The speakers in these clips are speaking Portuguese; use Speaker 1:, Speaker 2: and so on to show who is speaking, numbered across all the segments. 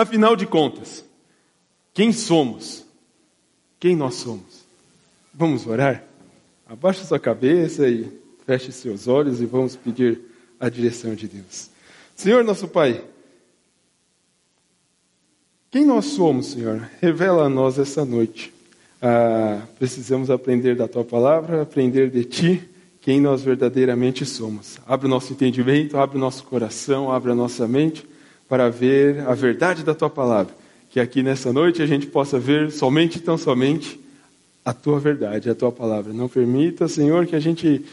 Speaker 1: Afinal de contas, quem somos? Quem nós somos? Vamos orar? Abaixe sua cabeça e feche seus olhos e vamos pedir a direção de Deus. Senhor nosso Pai, quem nós somos, Senhor? Revela a nós essa noite. Ah, precisamos aprender da Tua palavra, aprender de Ti, quem nós verdadeiramente somos. Abre o nosso entendimento, abre o nosso coração, abre a nossa mente para ver a verdade da Tua palavra. Que aqui nessa noite a gente possa ver somente tão somente a Tua verdade, a Tua palavra. Não permita, Senhor, que a gente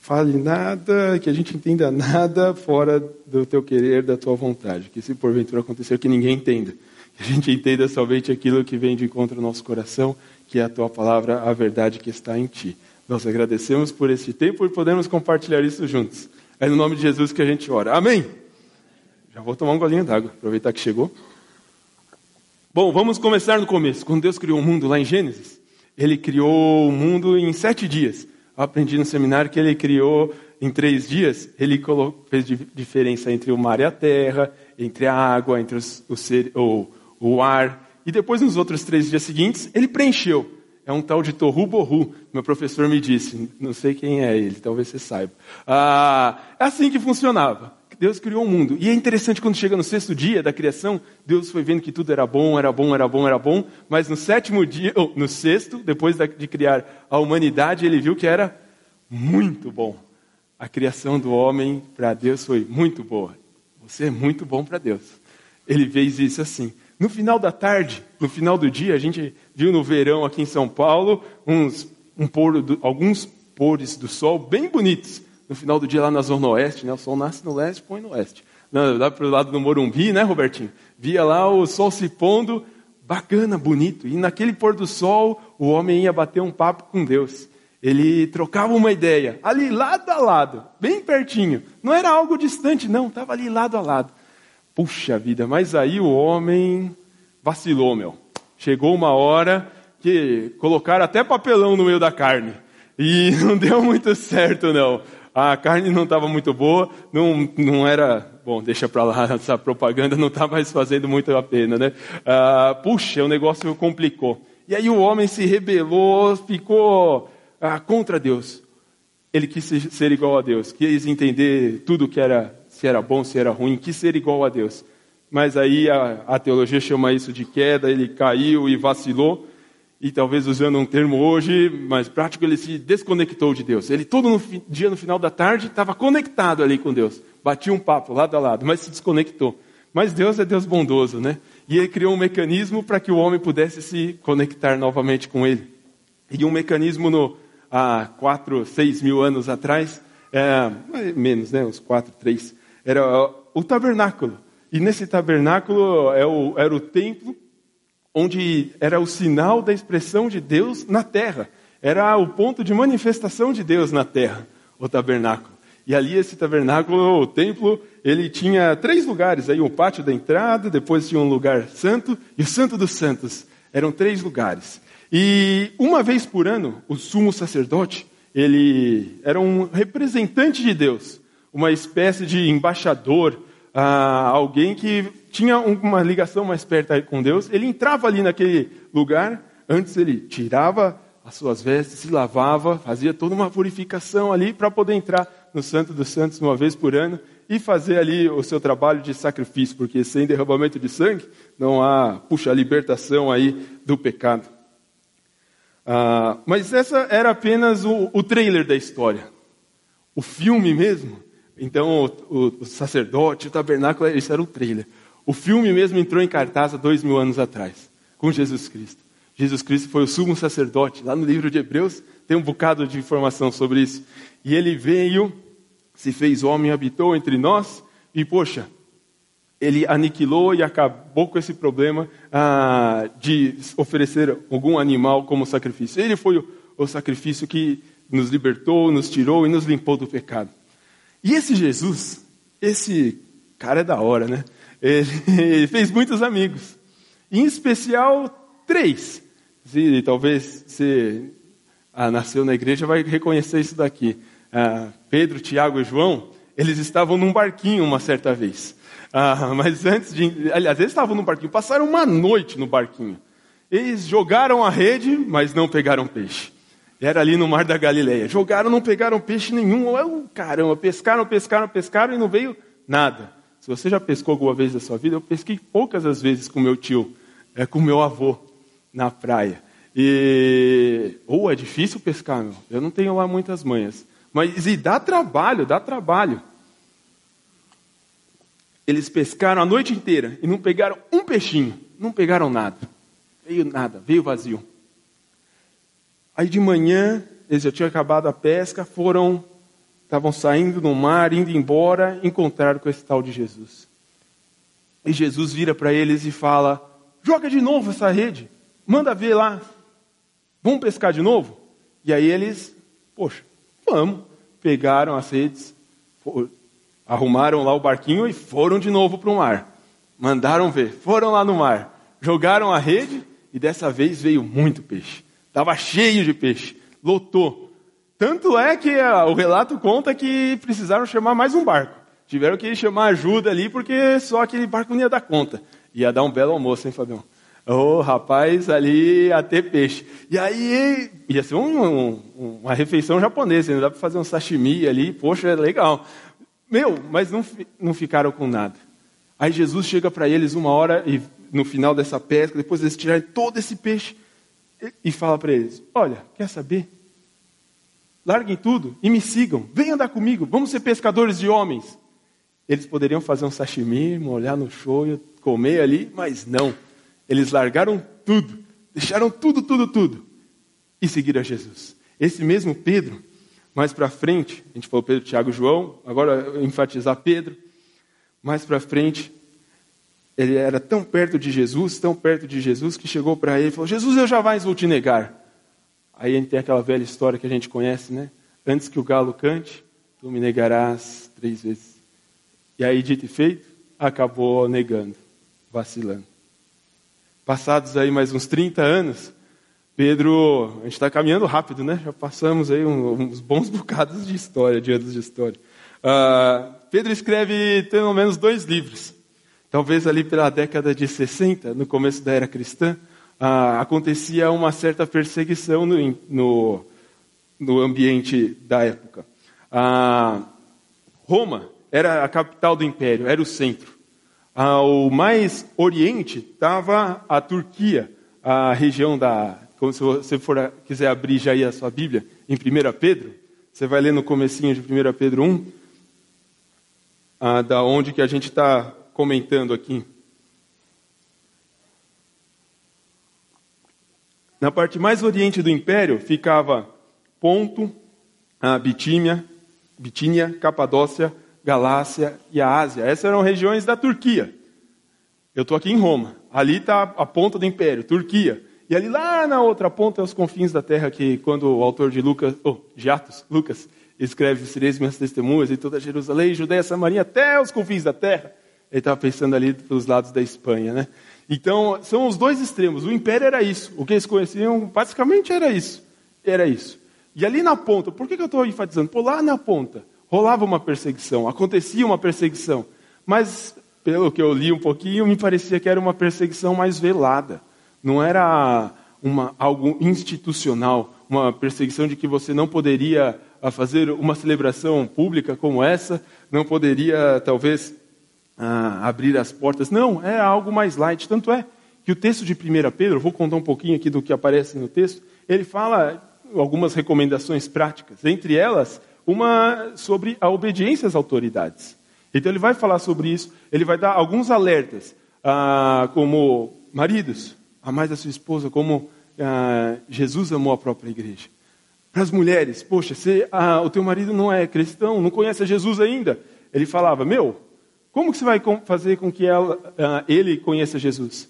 Speaker 1: fale nada, que a gente entenda nada fora do Teu querer, da Tua vontade. Que se porventura acontecer que ninguém entenda, que a gente entenda somente aquilo que vem de encontro ao nosso coração, que é a Tua palavra, a verdade que está em Ti. Nós agradecemos por esse tempo e podemos compartilhar isso juntos. É no nome de Jesus que a gente ora. Amém. Já vou tomar um golinho d'água, aproveitar que chegou. Bom, vamos começar no começo. Quando Deus criou o mundo lá em Gênesis, Ele criou o mundo em sete dias. Eu aprendi no seminário que Ele criou em três dias. Ele fez diferença entre o mar e a terra, entre a água, entre os, o, ser, o, o ar. E depois, nos outros três dias seguintes, Ele preencheu é um tal de Tohu Bohu. Meu professor me disse, não sei quem é ele, talvez você saiba. Ah, é assim que funcionava. Deus criou o mundo. E é interessante quando chega no sexto dia da criação, Deus foi vendo que tudo era bom, era bom, era bom, era bom, mas no sétimo dia, ou no sexto, depois de criar a humanidade, ele viu que era muito bom. A criação do homem para Deus foi muito boa. Você é muito bom para Deus. Ele fez isso assim. No final da tarde, no final do dia, a gente viu no verão aqui em São Paulo uns, um pôr do, alguns pôres do sol bem bonitos. No final do dia lá na Zona Oeste, né? o sol nasce no leste, põe no oeste. lá para o lado do Morumbi, né, Robertinho? Via lá o sol se pondo, bacana, bonito. E naquele pôr do sol, o homem ia bater um papo com Deus. Ele trocava uma ideia, ali lado a lado, bem pertinho. Não era algo distante, não, estava ali lado a lado. Puxa vida, mas aí o homem vacilou, meu. Chegou uma hora que colocaram até papelão no meio da carne. E não deu muito certo, não. A carne não estava muito boa, não, não era. Bom, deixa para lá, essa propaganda não está mais fazendo muito a pena, né? Ah, puxa, o negócio complicou. E aí o homem se rebelou, ficou ah, contra Deus. Ele quis ser igual a Deus, quis entender tudo que era se era bom, se era ruim, quis ser igual a Deus. Mas aí a, a teologia chama isso de queda, ele caiu e vacilou, e talvez usando um termo hoje mais prático, ele se desconectou de Deus. Ele todo no, dia no final da tarde estava conectado ali com Deus, batia um papo lado a lado, mas se desconectou. Mas Deus é Deus bondoso, né? E ele criou um mecanismo para que o homem pudesse se conectar novamente com ele. E um mecanismo no, há quatro, seis mil anos atrás, é, menos, né? Uns quatro, três, era o tabernáculo. E nesse tabernáculo é era o templo onde era o sinal da expressão de Deus na terra. Era o ponto de manifestação de Deus na terra, o tabernáculo. E ali esse tabernáculo, o templo, ele tinha três lugares. Aí o pátio da entrada, depois tinha um lugar santo e o santo dos santos. Eram três lugares. E uma vez por ano, o sumo sacerdote, ele era um representante de Deus uma espécie de embaixador, ah, alguém que tinha uma ligação mais perto com Deus. Ele entrava ali naquele lugar, antes ele tirava as suas vestes, se lavava, fazia toda uma purificação ali para poder entrar no Santo dos Santos uma vez por ano e fazer ali o seu trabalho de sacrifício, porque sem derramamento de sangue não há, puxa, libertação aí do pecado. Ah, mas essa era apenas o, o trailer da história. O filme mesmo então, o, o, sacerdote, o tabernáculo, isso era o trailer. O filme mesmo entrou em cartaz há dois mil anos atrás, com Jesus Cristo. Jesus Cristo foi o sumo sacerdote. Lá no livro de Hebreus tem um bocado de informação sobre isso. E ele veio, se fez homem, habitou entre nós, e poxa, ele aniquilou e acabou com esse problema ah, de oferecer algum animal como sacrifício. Ele foi o, o sacrifício que nos libertou, nos tirou e nos limpou do pecado. E esse Jesus, esse cara é da hora, né? Ele fez muitos amigos. Em especial, três. Se talvez você ah, nasceu na igreja, vai reconhecer isso daqui. Ah, Pedro, Tiago e João, eles estavam num barquinho uma certa vez. Ah, mas antes de. Aliás, eles estavam no barquinho, passaram uma noite no barquinho. Eles jogaram a rede, mas não pegaram peixe. Era ali no Mar da Galileia. Jogaram, não pegaram peixe nenhum. Oh, caramba, pescaram, pescaram, pescaram e não veio nada. Se você já pescou alguma vez na sua vida, eu pesquei poucas as vezes com meu tio, é, com meu avô, na praia. E. Ou oh, é difícil pescar, meu. Eu não tenho lá muitas manhas. Mas e dá trabalho, dá trabalho. Eles pescaram a noite inteira e não pegaram um peixinho, não pegaram nada. Veio nada, veio vazio. Aí de manhã, eles já tinham acabado a pesca, foram, estavam saindo no mar, indo embora, encontraram com esse tal de Jesus. E Jesus vira para eles e fala: Joga de novo essa rede, manda ver lá. Vamos pescar de novo? E aí eles, poxa, vamos. Pegaram as redes, arrumaram lá o barquinho e foram de novo para o mar. Mandaram ver, foram lá no mar, jogaram a rede e dessa vez veio muito peixe. Estava cheio de peixe, lotou. Tanto é que a, o relato conta que precisaram chamar mais um barco. Tiveram que chamar ajuda ali porque só aquele barco não ia dar conta. Ia dar um belo almoço, hein, Fabião? Ô, oh, rapaz, ali ia ter peixe. E aí, ia ser um, um, uma refeição japonesa, dá para fazer um sashimi ali, poxa, é legal. Meu, mas não, não ficaram com nada. Aí Jesus chega para eles uma hora, e no final dessa pesca, depois eles tirarem todo esse peixe, e fala para eles: Olha, quer saber? Larguem tudo e me sigam. Venham andar comigo. Vamos ser pescadores de homens. Eles poderiam fazer um sashimi, molhar no shoyu, comer ali, mas não. Eles largaram tudo, deixaram tudo, tudo, tudo e seguiram a Jesus. Esse mesmo Pedro mais para frente, a gente falou Pedro, Tiago João, agora enfatizar Pedro. Mais para frente, ele era tão perto de Jesus, tão perto de Jesus, que chegou para ele e falou: Jesus, eu jamais vou te negar. Aí a gente tem aquela velha história que a gente conhece, né? Antes que o galo cante, tu me negarás três vezes. E aí, dito e feito, acabou negando, vacilando. Passados aí mais uns 30 anos, Pedro, a gente está caminhando rápido, né? Já passamos aí uns bons bocados de história, de anos de história. Uh, Pedro escreve pelo menos dois livros. Talvez ali pela década de 60, no começo da era cristã, uh, acontecia uma certa perseguição no, no, no ambiente da época. Uh, Roma era a capital do império, era o centro. Ao mais oriente estava a Turquia, a região da como se você for, quiser abrir já aí a sua Bíblia, em 1 Pedro, você vai ler no comecinho de 1 Pedro 1, ah, da onde que a gente está comentando aqui. Na parte mais oriente do império ficava Ponto, a Bitínia, Bitínia, Capadócia, Galácia e a Ásia. Essas eram regiões da Turquia. Eu estou aqui em Roma. Ali está a ponta do império, Turquia. E ali lá na outra ponta, aos confins da terra, que quando o autor de Lucas, oh, de Atos, Lucas, escreve sereis minhas testemunhas em toda Jerusalém, Judeia, Samaria, até os confins da terra. Ele estava pensando ali pelos lados da Espanha, né? Então, são os dois extremos. O império era isso. O que eles conheciam, basicamente, era isso. Era isso. E ali na ponta, por que, que eu estou enfatizando? Por lá na ponta, rolava uma perseguição, acontecia uma perseguição. Mas, pelo que eu li um pouquinho, me parecia que era uma perseguição mais velada não era uma, algo institucional, uma perseguição de que você não poderia ah, fazer uma celebração pública como essa, não poderia talvez ah, abrir as portas. Não, é algo mais light. Tanto é que o texto de 1 Pedro, vou contar um pouquinho aqui do que aparece no texto, ele fala algumas recomendações práticas, entre elas uma sobre a obediência às autoridades. Então ele vai falar sobre isso, ele vai dar alguns alertas, ah, como maridos, Amais a sua esposa como ah, Jesus amou a própria igreja. Para as mulheres, poxa, se ah, o teu marido não é cristão, não conhece a Jesus ainda, ele falava: Meu, como que você vai fazer com que ela, ah, ele conheça Jesus?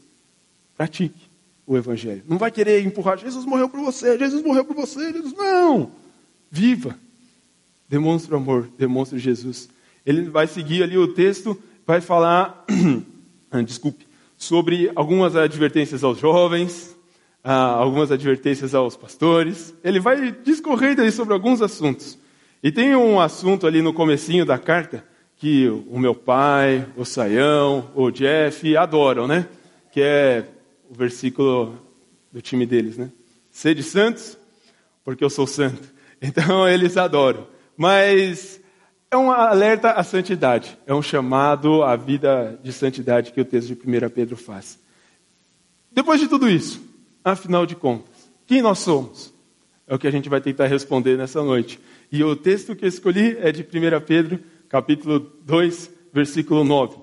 Speaker 1: Pratique o evangelho. Não vai querer empurrar: Jesus morreu por você, Jesus morreu por você, Jesus. Não! Viva! Demonstre o amor, demonstre Jesus. Ele vai seguir ali o texto, vai falar. desculpe sobre algumas advertências aos jovens, ah, algumas advertências aos pastores. Ele vai discorrendo aí sobre alguns assuntos. E tem um assunto ali no comecinho da carta que o meu pai, o Saião, o Jeff adoram, né? Que é o versículo do time deles, né? Sede santos, porque eu sou santo. Então eles adoram. Mas é um alerta à santidade, é um chamado à vida de santidade que o texto de 1 Pedro faz. Depois de tudo isso, afinal de contas, quem nós somos? É o que a gente vai tentar responder nessa noite. E o texto que eu escolhi é de 1 Pedro, capítulo 2, versículo 9.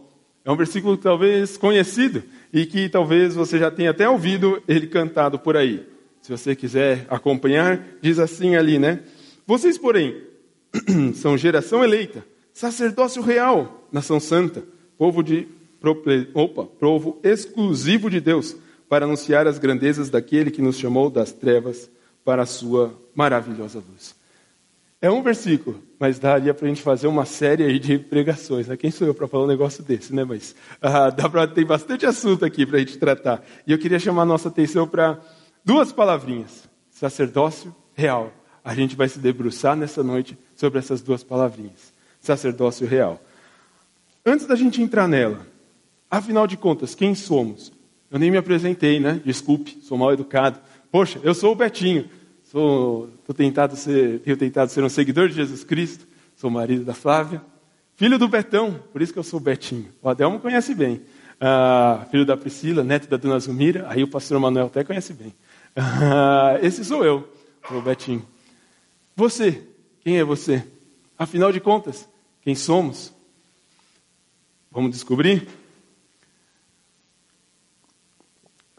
Speaker 1: É um versículo talvez conhecido e que talvez você já tenha até ouvido ele cantado por aí. Se você quiser acompanhar, diz assim ali, né? Vocês, porém, são geração eleita, sacerdócio real, nação santa, povo de opa, povo exclusivo de Deus, para anunciar as grandezas daquele que nos chamou das trevas para a sua maravilhosa luz. É um versículo, mas daria para a gente fazer uma série aí de pregações. Né? Quem sou eu para falar um negócio desse, né? Mas ah, dá para ter bastante assunto aqui para a gente tratar. E eu queria chamar a nossa atenção para duas palavrinhas: sacerdócio real. A gente vai se debruçar nessa noite sobre essas duas palavrinhas: sacerdócio real. Antes da gente entrar nela, afinal de contas, quem somos? Eu nem me apresentei, né? Desculpe, sou mal educado. Poxa, eu sou o Betinho. Sou, tentado ser, tenho tentado ser um seguidor de Jesus Cristo. Sou marido da Flávia. Filho do Betão, por isso que eu sou Betinho. O Adelmo conhece bem. Ah, filho da Priscila, neto da dona Zumira. Aí o pastor Manuel até conhece bem. Ah, esse sou eu, o Betinho. Você, quem é você? Afinal de contas, quem somos? Vamos descobrir?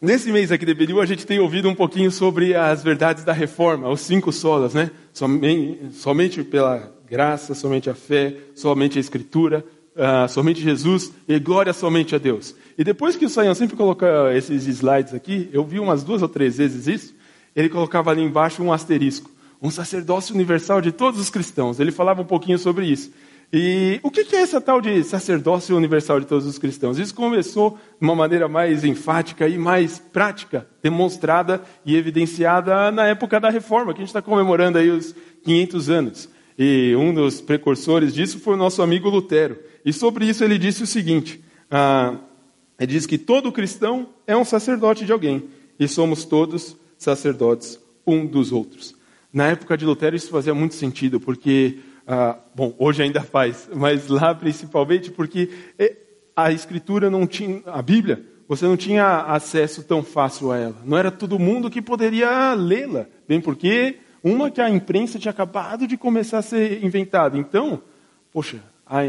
Speaker 1: Nesse mês aqui de Beriu, a gente tem ouvido um pouquinho sobre as verdades da reforma, os cinco solas, né? Somente, somente pela graça, somente a fé, somente a escritura, uh, somente Jesus e glória somente a Deus. E depois que o Sayão sempre coloca esses slides aqui, eu vi umas duas ou três vezes isso, ele colocava ali embaixo um asterisco, um sacerdócio universal de todos os cristãos. Ele falava um pouquinho sobre isso. E o que é essa tal de sacerdócio universal de todos os cristãos? Isso começou de uma maneira mais enfática e mais prática, demonstrada e evidenciada na época da reforma, que a gente está comemorando aí os 500 anos. E um dos precursores disso foi o nosso amigo Lutero. E sobre isso ele disse o seguinte: ah, ele diz que todo cristão é um sacerdote de alguém, e somos todos sacerdotes um dos outros. Na época de Lutero isso fazia muito sentido, porque ah, bom, hoje ainda faz, mas lá principalmente porque é, a escritura não tinha, a Bíblia, você não tinha acesso tão fácil a ela. Não era todo mundo que poderia lê-la, bem porque uma que a imprensa tinha acabado de começar a ser inventada. Então, poxa, a,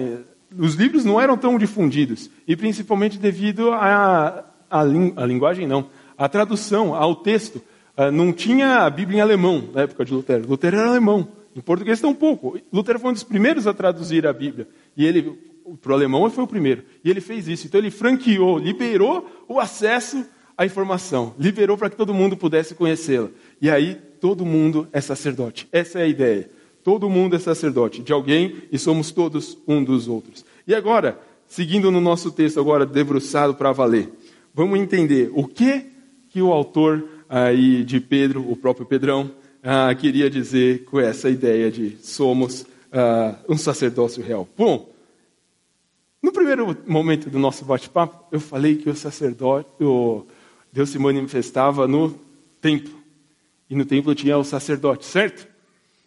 Speaker 1: os livros não eram tão difundidos e principalmente devido à a, a, a, linguagem não, a tradução ao texto. Uh, não tinha a Bíblia em alemão na época de Lutero. Lutero era alemão. Em português tem um pouco. Lutero foi um dos primeiros a traduzir a Bíblia. E ele, para o alemão, foi o primeiro. E ele fez isso. Então ele franqueou, liberou o acesso à informação. Liberou para que todo mundo pudesse conhecê-la. E aí todo mundo é sacerdote. Essa é a ideia. Todo mundo é sacerdote de alguém e somos todos um dos outros. E agora, seguindo no nosso texto agora debruçado para valer, vamos entender o que que o autor aí de Pedro, o próprio Pedrão, ah, queria dizer com essa ideia de somos ah, um sacerdócio real. Bom, no primeiro momento do nosso bate-papo, eu falei que o sacerdote, o Deus se manifestava no templo. E no templo tinha o sacerdote, certo?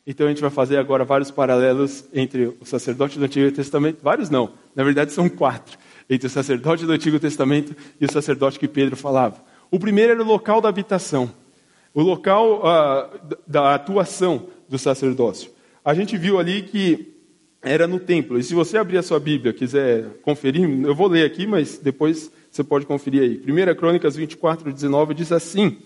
Speaker 1: Então a gente vai fazer agora vários paralelos entre o sacerdote do Antigo Testamento. Vários não, na verdade são quatro. Entre o sacerdote do Antigo Testamento e o sacerdote que Pedro falava. O primeiro era o local da habitação o local uh, da atuação do sacerdócio. A gente viu ali que era no templo. E se você abrir a sua Bíblia, quiser conferir, eu vou ler aqui, mas depois você pode conferir aí. 1 Crônicas 24, 19 diz assim: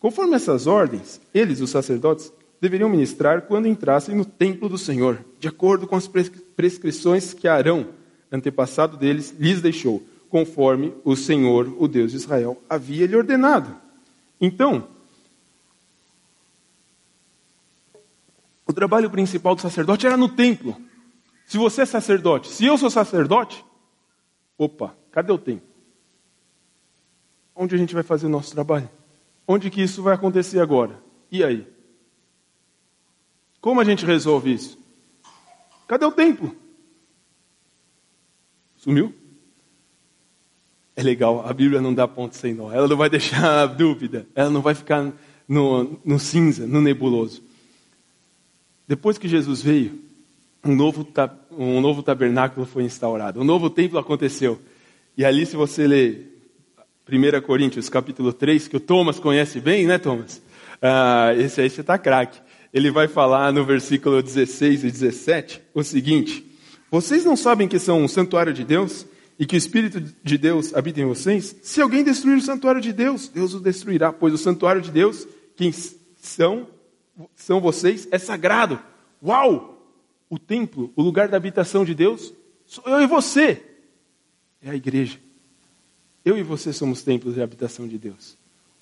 Speaker 1: Conforme essas ordens, eles, os sacerdotes, deveriam ministrar quando entrassem no templo do Senhor, de acordo com as prescrições que Arão, antepassado deles, lhes deixou, conforme o Senhor, o Deus de Israel, havia lhe ordenado. Então, O trabalho principal do sacerdote era no templo. Se você é sacerdote, se eu sou sacerdote, opa, cadê o templo? Onde a gente vai fazer o nosso trabalho? Onde que isso vai acontecer agora? E aí? Como a gente resolve isso? Cadê o templo? Sumiu? É legal, a Bíblia não dá ponto sem nó. Ela não vai deixar dúvida. Ela não vai ficar no, no cinza, no nebuloso. Depois que Jesus veio, um novo, um novo tabernáculo foi instaurado. Um novo templo aconteceu. E ali, se você ler 1 Coríntios capítulo 3, que o Thomas conhece bem, né, Thomas? Ah, esse aí você está craque. Ele vai falar no versículo 16 e 17 o seguinte: Vocês não sabem que são um santuário de Deus e que o Espírito de Deus habita em vocês? Se alguém destruir o santuário de Deus, Deus o destruirá, pois o santuário de Deus, quem são, são vocês, é sagrado. Uau! O templo, o lugar da habitação de Deus, sou eu e você. É a igreja. Eu e você somos templos de habitação de Deus.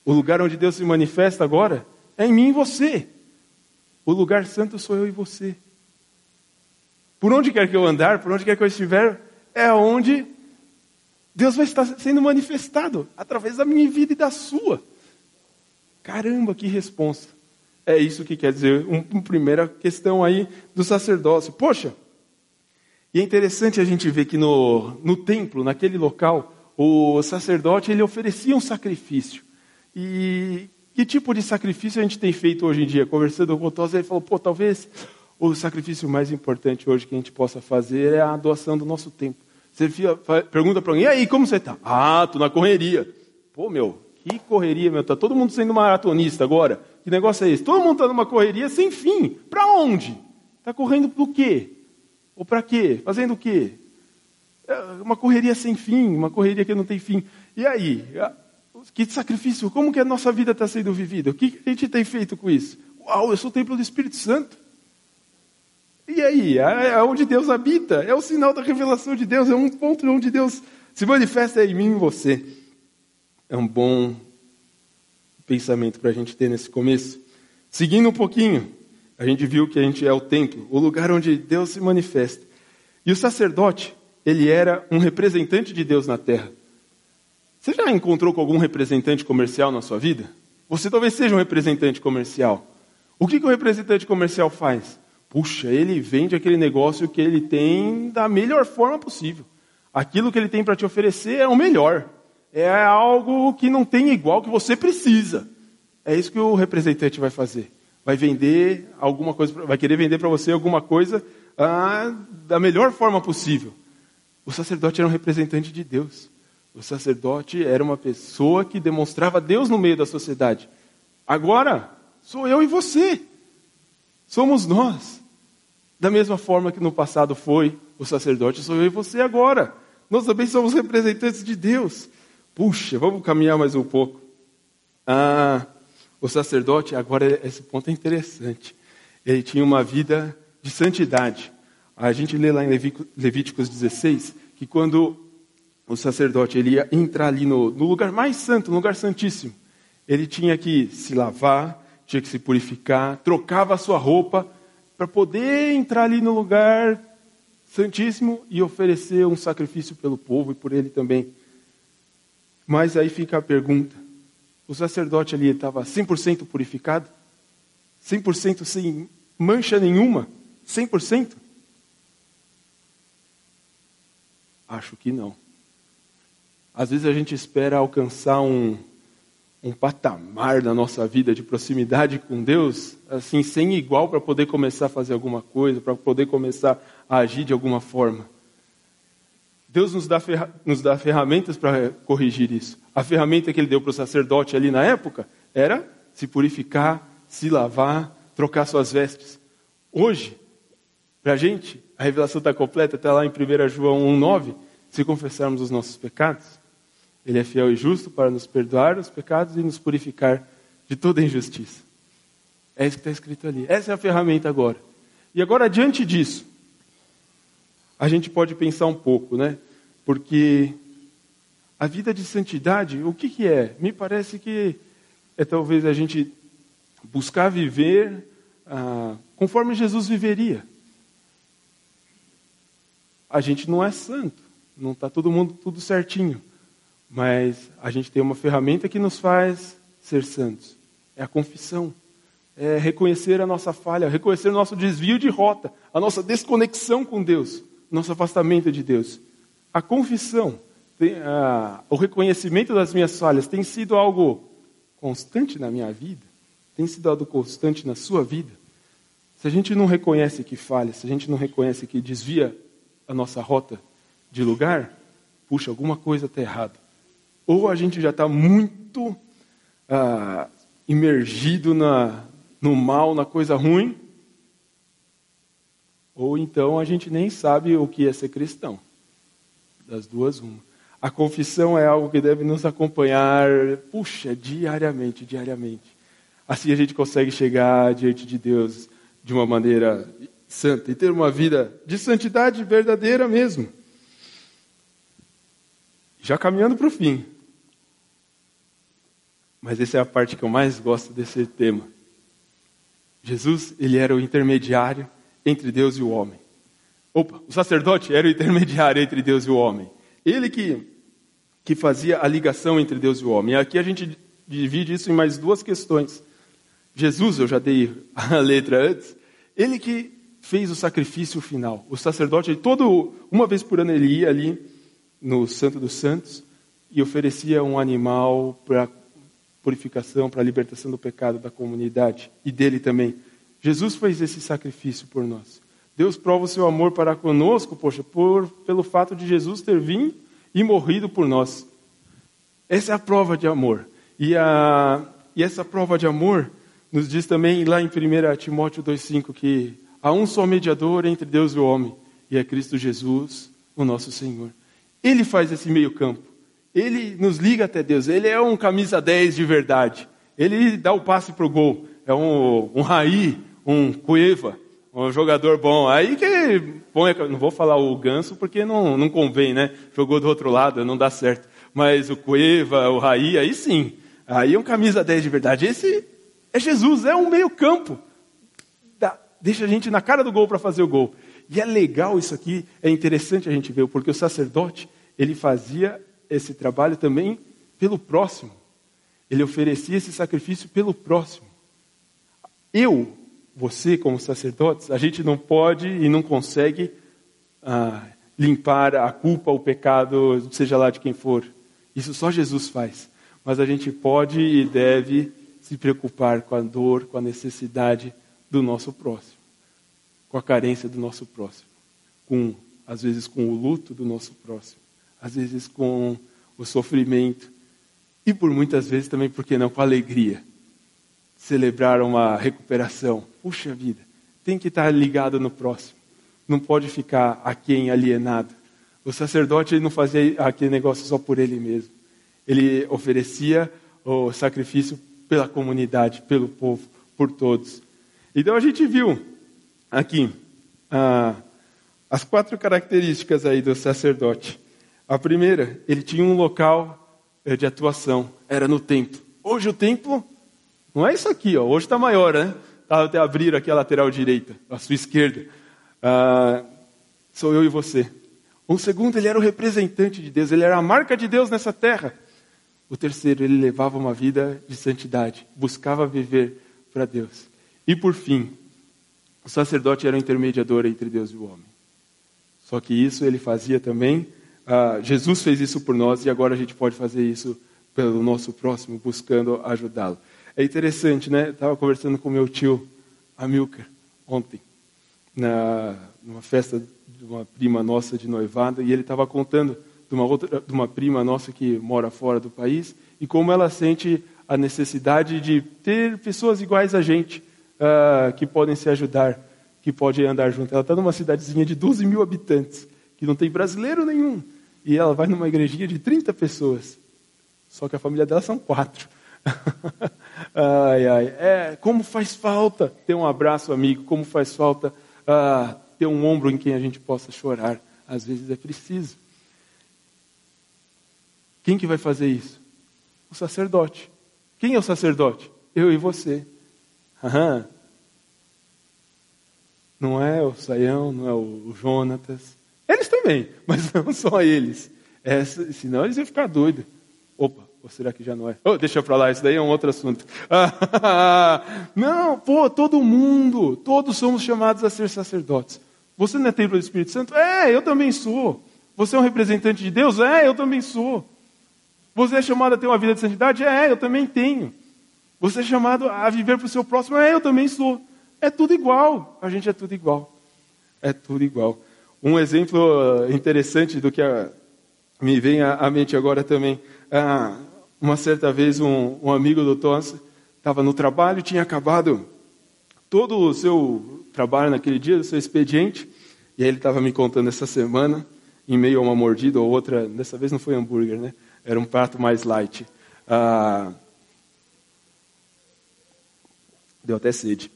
Speaker 1: O lugar onde Deus se manifesta agora é em mim e você. O lugar santo sou eu e você. Por onde quer que eu andar, por onde quer que eu estiver, é onde Deus vai estar sendo manifestado através da minha vida e da sua. Caramba, que responsa. É isso que quer dizer uma um primeira questão aí do sacerdócio. Poxa, e é interessante a gente ver que no, no templo, naquele local, o sacerdote ele oferecia um sacrifício. E que tipo de sacrifício a gente tem feito hoje em dia? Conversando com o Tosa, ele falou, pô, talvez o sacrifício mais importante hoje que a gente possa fazer é a doação do nosso tempo. Você pergunta para alguém, e aí, como você está? Ah, tô na correria. Pô, meu, que correria, meu, tá todo mundo sendo maratonista agora. Que negócio é esse? Todo mundo está numa correria sem fim. Para onde? Está correndo para o quê? Ou para quê? Fazendo o quê? É uma correria sem fim, uma correria que não tem fim. E aí? Que sacrifício, como que a nossa vida está sendo vivida? O que a gente tem feito com isso? Uau, eu sou o templo do Espírito Santo. E aí? É onde Deus habita, é o sinal da revelação de Deus, é um ponto onde Deus se manifesta em mim e em você. É um bom pensamento para a gente ter nesse começo. Seguindo um pouquinho, a gente viu que a gente é o templo, o lugar onde Deus se manifesta. E o sacerdote, ele era um representante de Deus na terra. Você já encontrou com algum representante comercial na sua vida? Você talvez seja um representante comercial. O que, que o representante comercial faz? Puxa, ele vende aquele negócio que ele tem da melhor forma possível. Aquilo que ele tem para te oferecer é o melhor. É algo que não tem igual, que você precisa. É isso que o representante vai fazer. Vai vender alguma coisa, vai querer vender para você alguma coisa ah, da melhor forma possível. O sacerdote era um representante de Deus. O sacerdote era uma pessoa que demonstrava Deus no meio da sociedade. Agora, sou eu e você. Somos nós. Da mesma forma que no passado foi o sacerdote, sou eu e você agora. Nós também somos representantes de Deus. Puxa, vamos caminhar mais um pouco. Ah, o sacerdote, agora esse ponto é interessante. Ele tinha uma vida de santidade. A gente lê lá em Levíticos 16 que quando o sacerdote ele ia entrar ali no, no lugar mais santo, no lugar santíssimo. Ele tinha que se lavar, tinha que se purificar, trocava a sua roupa para poder entrar ali no lugar santíssimo e oferecer um sacrifício pelo povo e por ele também. Mas aí fica a pergunta: o sacerdote ali estava 100% purificado? 100% sem mancha nenhuma? 100%? Acho que não. Às vezes a gente espera alcançar um, um patamar na nossa vida de proximidade com Deus, assim, sem igual para poder começar a fazer alguma coisa, para poder começar a agir de alguma forma. Deus nos dá, nos dá ferramentas para corrigir isso. A ferramenta que ele deu para o sacerdote ali na época era se purificar, se lavar, trocar suas vestes. Hoje, para a gente, a revelação está completa, está lá em 1 João 1,9. Se confessarmos os nossos pecados, ele é fiel e justo para nos perdoar os pecados e nos purificar de toda injustiça. É isso que está escrito ali. Essa é a ferramenta agora. E agora, diante disso, a gente pode pensar um pouco, né? Porque a vida de santidade, o que, que é? Me parece que é talvez a gente buscar viver ah, conforme Jesus viveria. A gente não é santo, não está todo mundo tudo certinho. Mas a gente tem uma ferramenta que nos faz ser santos. É a confissão. É reconhecer a nossa falha, reconhecer o nosso desvio de rota, a nossa desconexão com Deus, nosso afastamento de Deus. a confissão, tem, a, o reconhecimento das minhas falhas tem sido algo constante na minha vida? Tem sido algo constante na sua vida? Se a gente não reconhece que falha, se a gente não reconhece que desvia a nossa rota de lugar, puxa, alguma coisa está errada. Ou a gente já está muito ah, imergido na, no mal, na coisa ruim, ou então a gente nem sabe o que é ser cristão. Das duas, uma. A confissão é algo que deve nos acompanhar, puxa, diariamente, diariamente. Assim a gente consegue chegar diante de Deus de uma maneira santa e ter uma vida de santidade verdadeira mesmo. Já caminhando para o fim. Mas essa é a parte que eu mais gosto desse tema. Jesus, ele era o intermediário entre Deus e o homem. Opa, o sacerdote era o intermediário entre Deus e o homem. Ele que, que fazia a ligação entre Deus e o homem. E aqui a gente divide isso em mais duas questões. Jesus, eu já dei a letra antes, ele que fez o sacrifício final. O sacerdote, todo, uma vez por ano, ele ia ali no Santo dos Santos e oferecia um animal para purificação, para a libertação do pecado da comunidade e dele também. Jesus fez esse sacrifício por nós. Deus prova o seu amor para conosco, poxa, por, pelo fato de Jesus ter vindo e morrido por nós. Essa é a prova de amor. E, a, e essa prova de amor nos diz também lá em 1 Timóteo 2,5 que há um só mediador entre Deus e o homem, e é Cristo Jesus, o nosso Senhor. Ele faz esse meio campo. Ele nos liga até Deus. Ele é um camisa 10 de verdade. Ele dá o passe para o gol. É um, um um Cueva, um jogador bom. Aí que põe, não vou falar o Ganso porque não, não convém, né? Jogou do outro lado, não dá certo. Mas o Cueva, o Raí, aí sim. Aí é um camisa 10 de verdade. Esse é Jesus, é um meio-campo. Deixa a gente na cara do gol para fazer o gol. E é legal isso aqui, é interessante a gente ver, porque o sacerdote, ele fazia esse trabalho também pelo próximo. Ele oferecia esse sacrifício pelo próximo. Eu, você, como sacerdotes, a gente não pode e não consegue ah, limpar a culpa, o pecado, seja lá de quem for. Isso só Jesus faz. Mas a gente pode e deve se preocupar com a dor, com a necessidade do nosso próximo, com a carência do nosso próximo, com às vezes com o luto do nosso próximo, às vezes com o sofrimento e por muitas vezes também, por que não, com a alegria. Celebrar uma recuperação. Puxa vida, tem que estar ligado no próximo. Não pode ficar aquém alienado. O sacerdote ele não fazia aquele negócio só por ele mesmo. Ele oferecia o sacrifício pela comunidade, pelo povo, por todos. Então a gente viu aqui ah, as quatro características aí do sacerdote. A primeira, ele tinha um local eh, de atuação, era no templo. Hoje o templo não é isso aqui, ó. hoje está maior, né? Tá, até abrir aqui a lateral direita, a sua esquerda. Ah, sou eu e você. O segundo, ele era o representante de Deus, ele era a marca de Deus nessa terra. O terceiro, ele levava uma vida de santidade, buscava viver para Deus. E por fim, o sacerdote era o intermediador entre Deus e o homem. Só que isso ele fazia também. Ah, Jesus fez isso por nós e agora a gente pode fazer isso pelo nosso próximo, buscando ajudá-lo. É interessante, né? Estava conversando com meu tio Amilcar ontem, na, numa festa de uma prima nossa de noivado, e ele estava contando de uma, outra, de uma prima nossa que mora fora do país e como ela sente a necessidade de ter pessoas iguais a gente uh, que podem se ajudar, que podem andar junto. Ela está numa cidadezinha de 12 mil habitantes, que não tem brasileiro nenhum. E ela vai numa igrejinha de 30 pessoas. Só que a família dela são quatro. ai, ai. É, como faz falta ter um abraço amigo, como faz falta uh, ter um ombro em quem a gente possa chorar. Às vezes é preciso. Quem que vai fazer isso? O sacerdote. Quem é o sacerdote? Eu e você. Aham. Não é o Saião, não é o Jonatas. Eles também, mas não só eles. É, senão eles iam ficar doidos. Opa, ou será que já não é? Oh, deixa pra lá, isso daí é um outro assunto. não, pô, todo mundo, todos somos chamados a ser sacerdotes. Você não é templo do Espírito Santo? É, eu também sou. Você é um representante de Deus? É, eu também sou. Você é chamado a ter uma vida de santidade? É, eu também tenho. Você é chamado a viver para o seu próximo? É, eu também sou. É tudo igual. A gente é tudo igual. É tudo igual. Um exemplo uh, interessante do que me vem à, mente agora também. Ah, uma certa vez, um, um amigo do Thomas estava no trabalho, tinha acabado todo o seu trabalho naquele dia, o seu expediente, e aí ele estava me contando essa semana, em meio a uma mordida ou outra, dessa vez não foi hambúrguer, né? Era um prato mais light. Ah, deu até sede.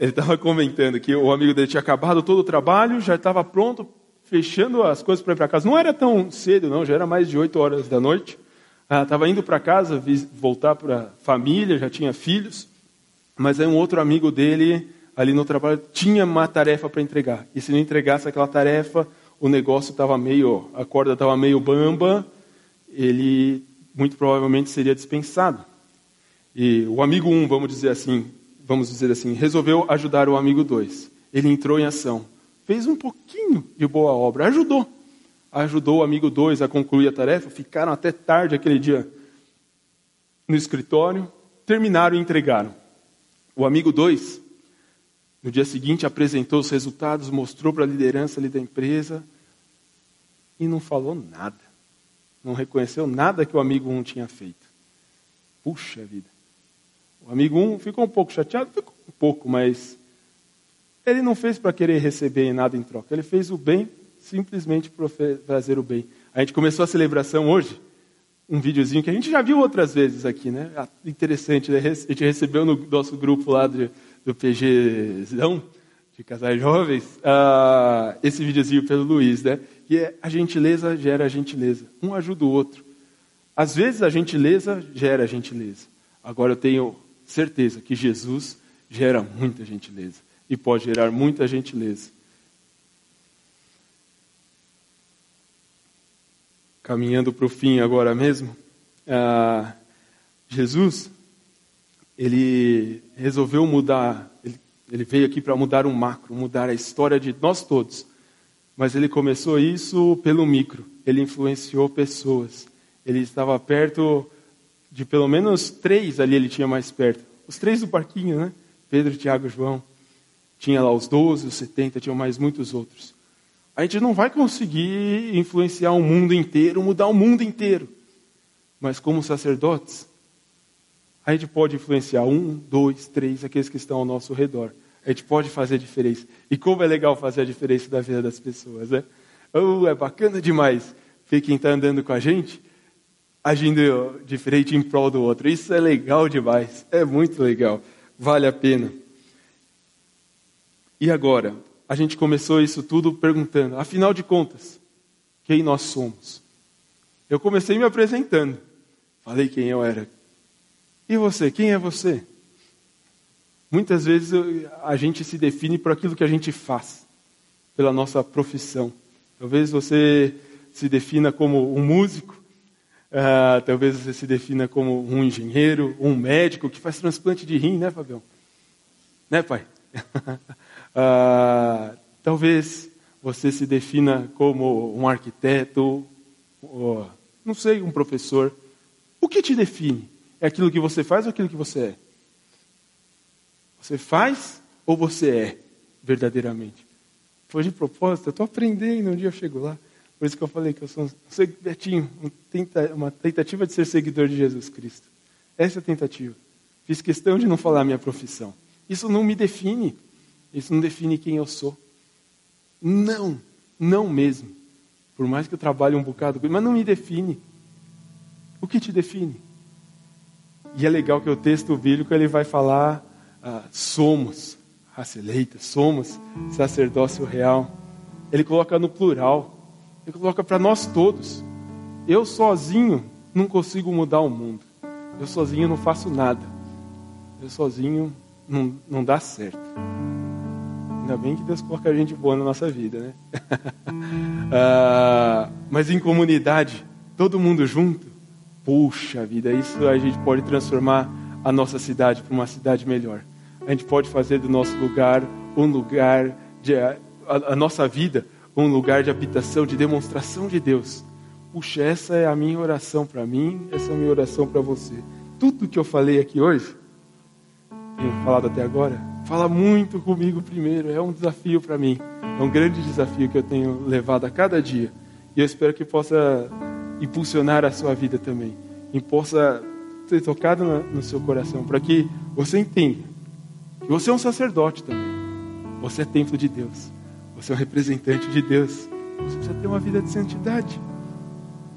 Speaker 1: Ele estava comentando que o amigo dele tinha acabado todo o trabalho, já estava pronto, fechando as coisas para ir para casa. Não era tão cedo, não, já era mais de 8 horas da noite. Estava ah, indo para casa, voltar para a família, já tinha filhos. Mas aí um outro amigo dele, ali no trabalho, tinha uma tarefa para entregar. E se não entregasse aquela tarefa, o negócio estava meio, a corda estava meio bamba, ele muito provavelmente seria dispensado. E o amigo 1, um, vamos dizer assim, vamos dizer assim, resolveu ajudar o amigo 2. Ele entrou em ação, fez um pouquinho de boa obra, ajudou. Ajudou o amigo 2 a concluir a tarefa, ficaram até tarde aquele dia no escritório, terminaram e entregaram. O amigo 2, no dia seguinte, apresentou os resultados, mostrou para a liderança ali da empresa e não falou nada. Não reconheceu nada que o amigo 1 um tinha feito. Puxa vida. O amigo 1 um ficou um pouco chateado, ficou um pouco, mas ele não fez para querer receber nada em troca. Ele fez o bem simplesmente para fazer o bem. A gente começou a celebração hoje um videozinho que a gente já viu outras vezes aqui, né? Ah, interessante, né? a gente recebeu no nosso grupo lá do, PGzão, de casais jovens, uh, esse videozinho pelo Luiz, né? Que é a gentileza gera a gentileza. Um ajuda o outro. Às vezes a gentileza gera a gentileza. Agora eu tenho certeza que Jesus gera muita gentileza e pode gerar muita gentileza. Caminhando para o fim agora mesmo, ah, Jesus, ele resolveu mudar, ele, ele veio aqui para mudar um macro, mudar a história de nós todos. Mas ele começou isso pelo micro, ele influenciou pessoas. Ele estava perto de pelo menos três ali, ele tinha mais perto. Os três do parquinho, né? Pedro, Tiago e João. Tinha lá os doze, os setenta, tinham mais muitos outros. A gente não vai conseguir influenciar o mundo inteiro, mudar o mundo inteiro. Mas como sacerdotes, a gente pode influenciar um, dois, três, aqueles que estão ao nosso redor. A gente pode fazer a diferença. E como é legal fazer a diferença da vida das pessoas, né? Oh, é bacana demais ver quem está andando com a gente agindo diferente em prol do outro. Isso é legal demais. É muito legal. Vale a pena. E agora, a gente começou isso tudo perguntando, afinal de contas, quem nós somos? Eu comecei me apresentando, falei quem eu era. E você, quem é você? Muitas vezes a gente se define por aquilo que a gente faz, pela nossa profissão. Talvez você se defina como um músico, uh, talvez você se defina como um engenheiro, um médico que faz transplante de rim, né, Fabião? Né, pai? Ah, talvez você se defina como um arquiteto, ou, não sei, um professor. O que te define? É aquilo que você faz ou aquilo que você é? Você faz ou você é verdadeiramente? Foi de propósito, eu estou aprendendo, um dia eu chego lá. Por isso que eu falei que eu sou um Betinho, uma tentativa de ser seguidor de Jesus Cristo. Essa é a tentativa. Fiz questão de não falar a minha profissão. Isso não me define. Isso não define quem eu sou. Não, não mesmo. Por mais que eu trabalhe um bocado, mas não me define. O que te define? E é legal que o texto bíblico ele vai falar: ah, somos raça eleita, somos sacerdócio real. Ele coloca no plural, ele coloca para nós todos. Eu sozinho não consigo mudar o mundo. Eu sozinho não faço nada. Eu sozinho não, não dá certo. Ainda bem que Deus coloca gente boa na nossa vida, né? ah, mas em comunidade, todo mundo junto, puxa vida, isso a gente pode transformar a nossa cidade para uma cidade melhor. A gente pode fazer do nosso lugar um lugar de a, a nossa vida um lugar de habitação, de demonstração de Deus. Puxa, essa é a minha oração para mim, essa é a minha oração para você. Tudo que eu falei aqui hoje, tenho falado até agora, fala muito comigo primeiro, é um desafio para mim. É um grande desafio que eu tenho levado a cada dia. E eu espero que possa impulsionar a sua vida também. E possa ser tocado no seu coração, para que você entenda que você é um sacerdote também. Você é templo de Deus. Você é um representante de Deus. Você precisa ter uma vida de santidade.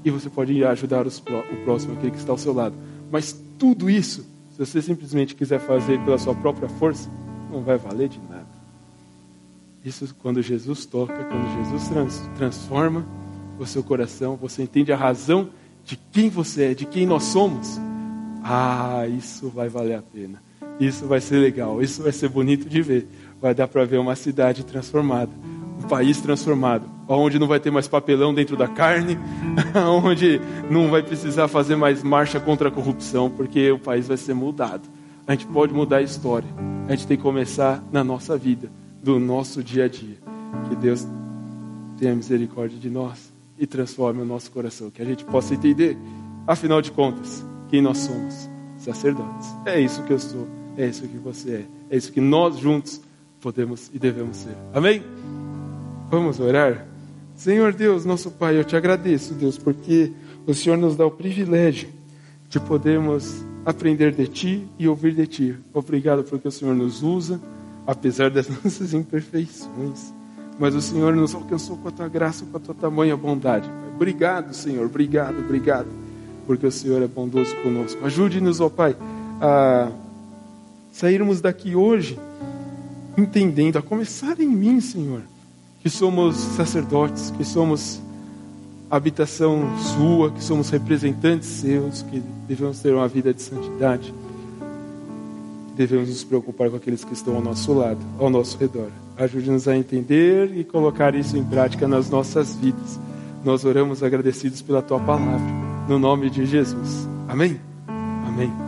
Speaker 1: E você pode ajudar os, o próximo, aquele que está ao seu lado. Mas tudo isso, se você simplesmente quiser fazer pela sua própria força, não vai valer de nada. Isso quando Jesus toca, quando Jesus trans, transforma o seu coração, você entende a razão de quem você é, de quem nós somos. Ah, isso vai valer a pena. Isso vai ser legal, isso vai ser bonito de ver. Vai dar para ver uma cidade transformada, um país transformado, onde não vai ter mais papelão dentro da carne, onde não vai precisar fazer mais marcha contra a corrupção, porque o país vai ser mudado. A gente pode mudar a história. A gente tem que começar na nossa vida do nosso dia a dia. Que Deus tenha misericórdia de nós e transforme o nosso coração. Que a gente possa entender, afinal de contas, quem nós somos. Sacerdotes. É isso que eu sou, é isso que você é, é isso que nós juntos podemos e devemos ser. Amém? Vamos orar? Senhor Deus, nosso Pai, eu te agradeço, Deus, porque o Senhor nos dá o privilégio de podermos aprender de Ti e ouvir de Ti. Obrigado porque o Senhor nos usa apesar das nossas imperfeições. Mas o Senhor nos alcançou com a tua graça, com a tua tamanha bondade. Obrigado, Senhor, obrigado, obrigado, porque o Senhor é bondoso conosco. Ajude-nos, ó Pai, a sairmos daqui hoje entendendo, a começar em mim, Senhor, que somos sacerdotes, que somos habitação sua, que somos representantes seus, que devemos ter uma vida de santidade devemos nos preocupar com aqueles que estão ao nosso lado, ao nosso redor. Ajude-nos a entender e colocar isso em prática nas nossas vidas. Nós oramos agradecidos pela tua palavra, no nome de Jesus. Amém? Amém.